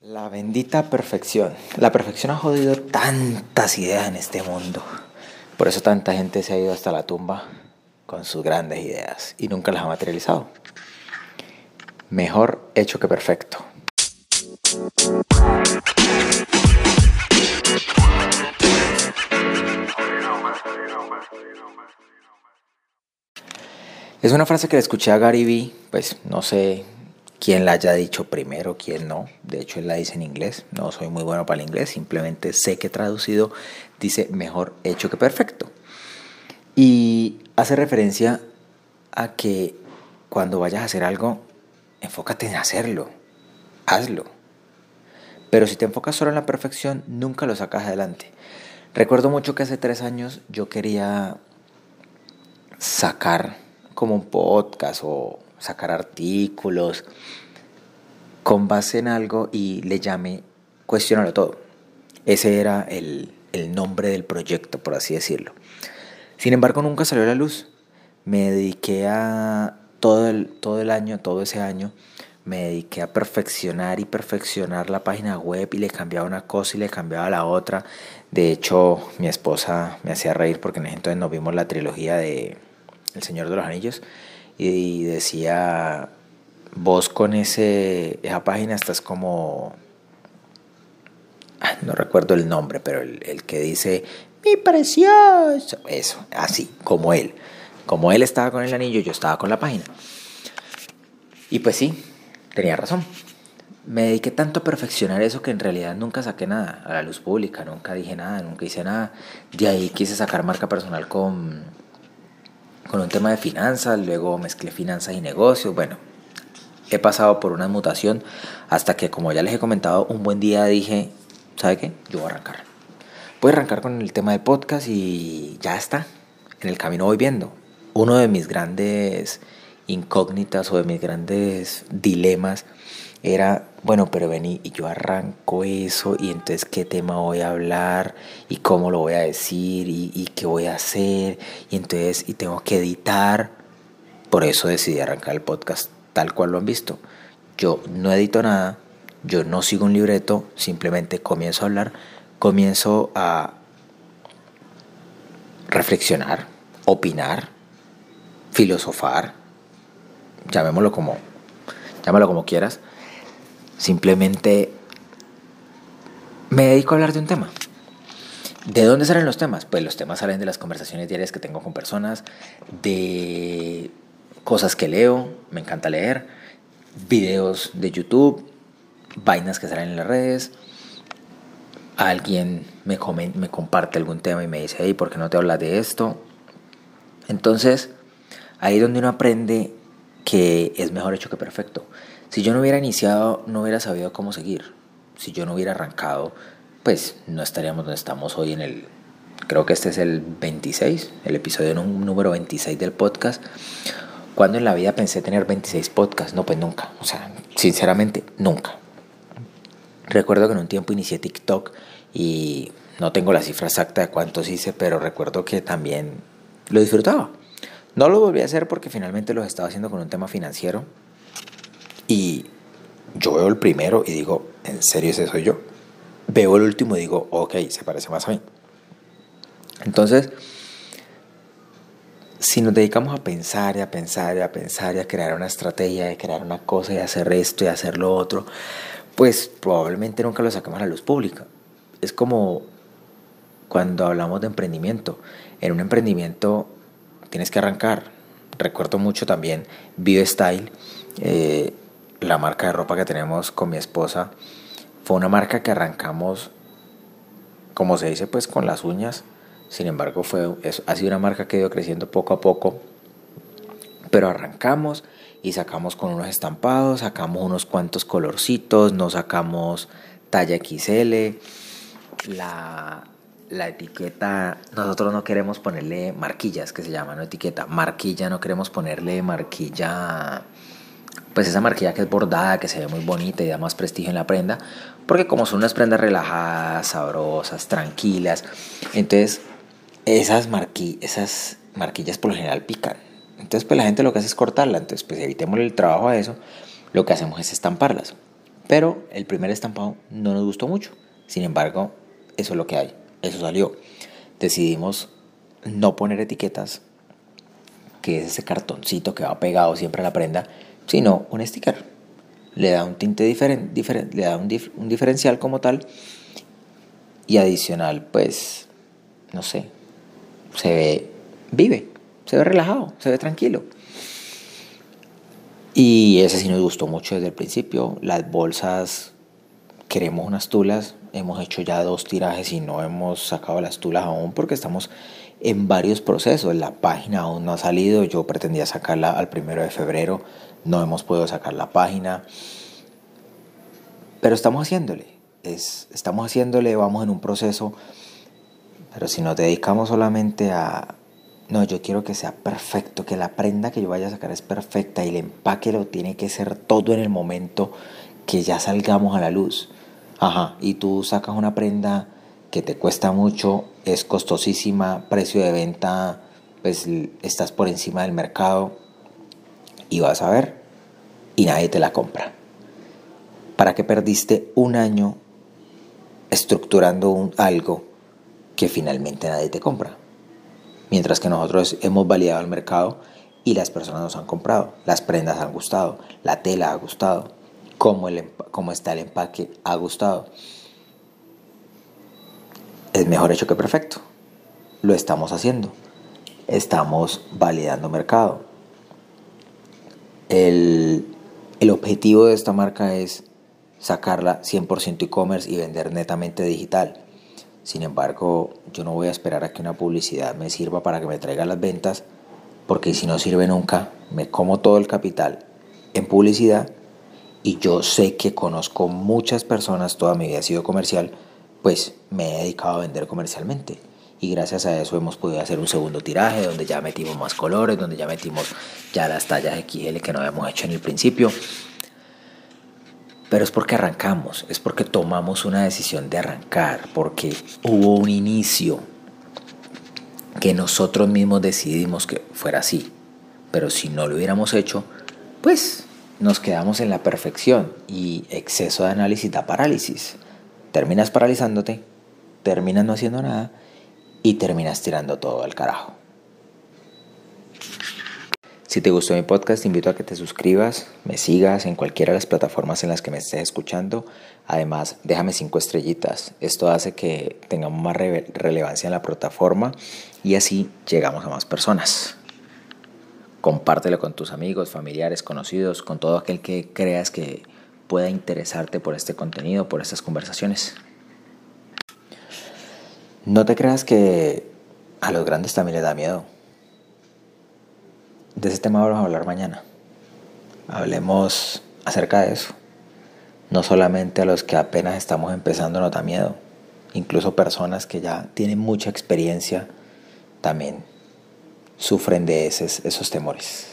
La bendita perfección. La perfección ha jodido tantas ideas en este mundo. Por eso tanta gente se ha ido hasta la tumba con sus grandes ideas y nunca las ha materializado. Mejor hecho que perfecto. Es una frase que le escuché a Gary Vee, pues no sé quién la haya dicho primero, quién no. De hecho, él la dice en inglés. No soy muy bueno para el inglés, simplemente sé que traducido dice mejor hecho que perfecto. Y hace referencia a que cuando vayas a hacer algo, enfócate en hacerlo, hazlo. Pero si te enfocas solo en la perfección, nunca lo sacas adelante. Recuerdo mucho que hace tres años yo quería sacar como un podcast o sacar artículos con base en algo y le llamé Cuestionarlo todo. Ese era el, el nombre del proyecto, por así decirlo. Sin embargo, nunca salió a la luz. Me dediqué a todo el, todo el año, todo ese año, me dediqué a perfeccionar y perfeccionar la página web y le cambiaba una cosa y le cambiaba la otra. De hecho, mi esposa me hacía reír porque en ese entonces nos vimos la trilogía de el Señor de los Anillos, y decía, vos con ese, esa página estás como, no recuerdo el nombre, pero el, que dice, mi precioso, eso, así, como él. Como él estaba con el anillo, yo estaba con la página. Y pues sí, tenía razón. Me dediqué tanto a perfeccionar eso que en realidad nunca saqué nada a la luz pública, nunca dije nada, nunca hice nada. De ahí quise sacar marca personal con, con un tema de finanzas, luego mezclé finanzas y negocios, bueno, he pasado por una mutación hasta que, como ya les he comentado, un buen día dije, ¿sabe qué? Yo voy a arrancar. Voy a arrancar con el tema del podcast y ya está. En el camino voy viendo. Uno de mis grandes incógnitas o de mis grandes dilemas era, bueno, pero vení y yo arranco eso y entonces qué tema voy a hablar y cómo lo voy a decir y, qué voy a hacer y entonces y tengo que editar. Por eso decidí arrancar el podcast tal cual lo han visto. Yo no edito nada, yo no sigo un libreto, simplemente comienzo a hablar, comienzo a reflexionar, opinar, filosofar, llamémoslo como, llámalo como quieras Simplemente me dedico a hablar de un tema. ¿De dónde salen los temas? Pues los temas salen de las conversaciones diarias que tengo con personas, de cosas que leo, me encanta leer, videos de YouTube, vainas que salen en las redes. Alguien me, me comparte algún tema y me dice, hey, ¿por qué no te hablas de esto? Entonces, ahí es donde uno aprende que es mejor hecho que perfecto. Si yo no hubiera iniciado, no hubiera sabido cómo seguir. Si yo no hubiera arrancado, pues no estaríamos donde estamos hoy en el... Creo que este es el 26, el episodio número 26 del podcast. Cuando en la vida pensé tener 26 podcasts? No, pues nunca. O sea, sinceramente, nunca. Recuerdo que en un tiempo inicié TikTok y no tengo la cifra exacta de cuántos hice, pero recuerdo que también lo disfrutaba. No lo volví a hacer porque finalmente los estaba haciendo con un tema financiero y yo veo el primero y digo, ¿en serio ese soy yo? Veo el último y digo, ok, se parece más a mí. Entonces, si nos dedicamos a pensar y a pensar y a pensar y a crear una estrategia, de crear una cosa y hacer esto y hacer lo otro, pues probablemente nunca lo saquemos a la luz pública. Es como cuando hablamos de emprendimiento. En un emprendimiento tienes que arrancar. Recuerdo mucho también Bio Style. Eh, la marca de ropa que tenemos con mi esposa fue una marca que arrancamos, como se dice, pues con las uñas. Sin embargo, fue, ha sido una marca que ha ido creciendo poco a poco. Pero arrancamos y sacamos con unos estampados, sacamos unos cuantos colorcitos, nos sacamos talla XL. La, la etiqueta, nosotros no queremos ponerle marquillas, que se llama, etiqueta, marquilla, no queremos ponerle marquilla pues esa marquilla que es bordada, que se ve muy bonita y da más prestigio en la prenda, porque como son unas prendas relajadas, sabrosas, tranquilas, entonces esas, esas marquillas por lo general pican. Entonces pues la gente lo que hace es cortarla, entonces pues evitemos el trabajo a eso, lo que hacemos es estamparlas. Pero el primer estampado no nos gustó mucho. Sin embargo, eso es lo que hay. Eso salió. Decidimos no poner etiquetas, que es ese cartoncito que va pegado siempre a la prenda, sino un sticker. Le da un tinte diferente, le da un, un diferencial como tal. Y adicional, pues, no sé, se ve, vive, se ve relajado, se ve tranquilo. Y ese sí nos gustó mucho desde el principio. Las bolsas, queremos unas tulas. Hemos hecho ya dos tirajes y no hemos sacado las tulas aún porque estamos en varios procesos. La página aún no ha salido. Yo pretendía sacarla al primero de febrero. No hemos podido sacar la página. Pero estamos haciéndole. Es, estamos haciéndole, vamos en un proceso. Pero si nos dedicamos solamente a, no, yo quiero que sea perfecto, que la prenda que yo vaya a sacar es perfecta y el empaque lo tiene que ser todo en el momento que ya salgamos a la luz. Ajá, y tú sacas una prenda que te cuesta mucho, es costosísima, precio de venta, pues estás por encima del mercado y vas a ver y nadie te la compra. ¿Para qué perdiste un año estructurando un, algo que finalmente nadie te compra? Mientras que nosotros hemos validado el mercado y las personas nos han comprado, las prendas han gustado, la tela ha gustado, cómo, el, cómo está el empaque ha gustado. Es mejor hecho que perfecto. Lo estamos haciendo. Estamos validando mercado. El, el objetivo de esta marca es sacarla 100% e-commerce y vender netamente digital. Sin embargo, yo no voy a esperar a que una publicidad me sirva para que me traiga las ventas, porque si no sirve nunca, me como todo el capital en publicidad y yo sé que conozco muchas personas, toda mi vida he sido comercial, pues me he dedicado a vender comercialmente. Y gracias a eso hemos podido hacer un segundo tiraje donde ya metimos más colores, donde ya metimos ya las tallas XL que no habíamos hecho en el principio. Pero es porque arrancamos, es porque tomamos una decisión de arrancar, porque hubo un inicio que nosotros mismos decidimos que fuera así. Pero si no lo hubiéramos hecho, pues nos quedamos en la perfección y exceso de análisis da parálisis. Terminas paralizándote, terminas no haciendo nada y terminas tirando todo al carajo. Si te gustó mi podcast, te invito a que te suscribas, me sigas en cualquiera de las plataformas en las que me estés escuchando. Además, déjame cinco estrellitas. Esto hace que tengamos más relevancia en la plataforma y así llegamos a más personas. Compártelo con tus amigos, familiares, conocidos, con todo aquel que creas que pueda interesarte por este contenido, por estas conversaciones. No te creas que a los grandes también les da miedo de ese tema vamos a hablar mañana. Hablemos acerca de eso. No solamente a los que apenas estamos empezando nos da miedo, incluso personas que ya tienen mucha experiencia también sufren de esos, esos temores.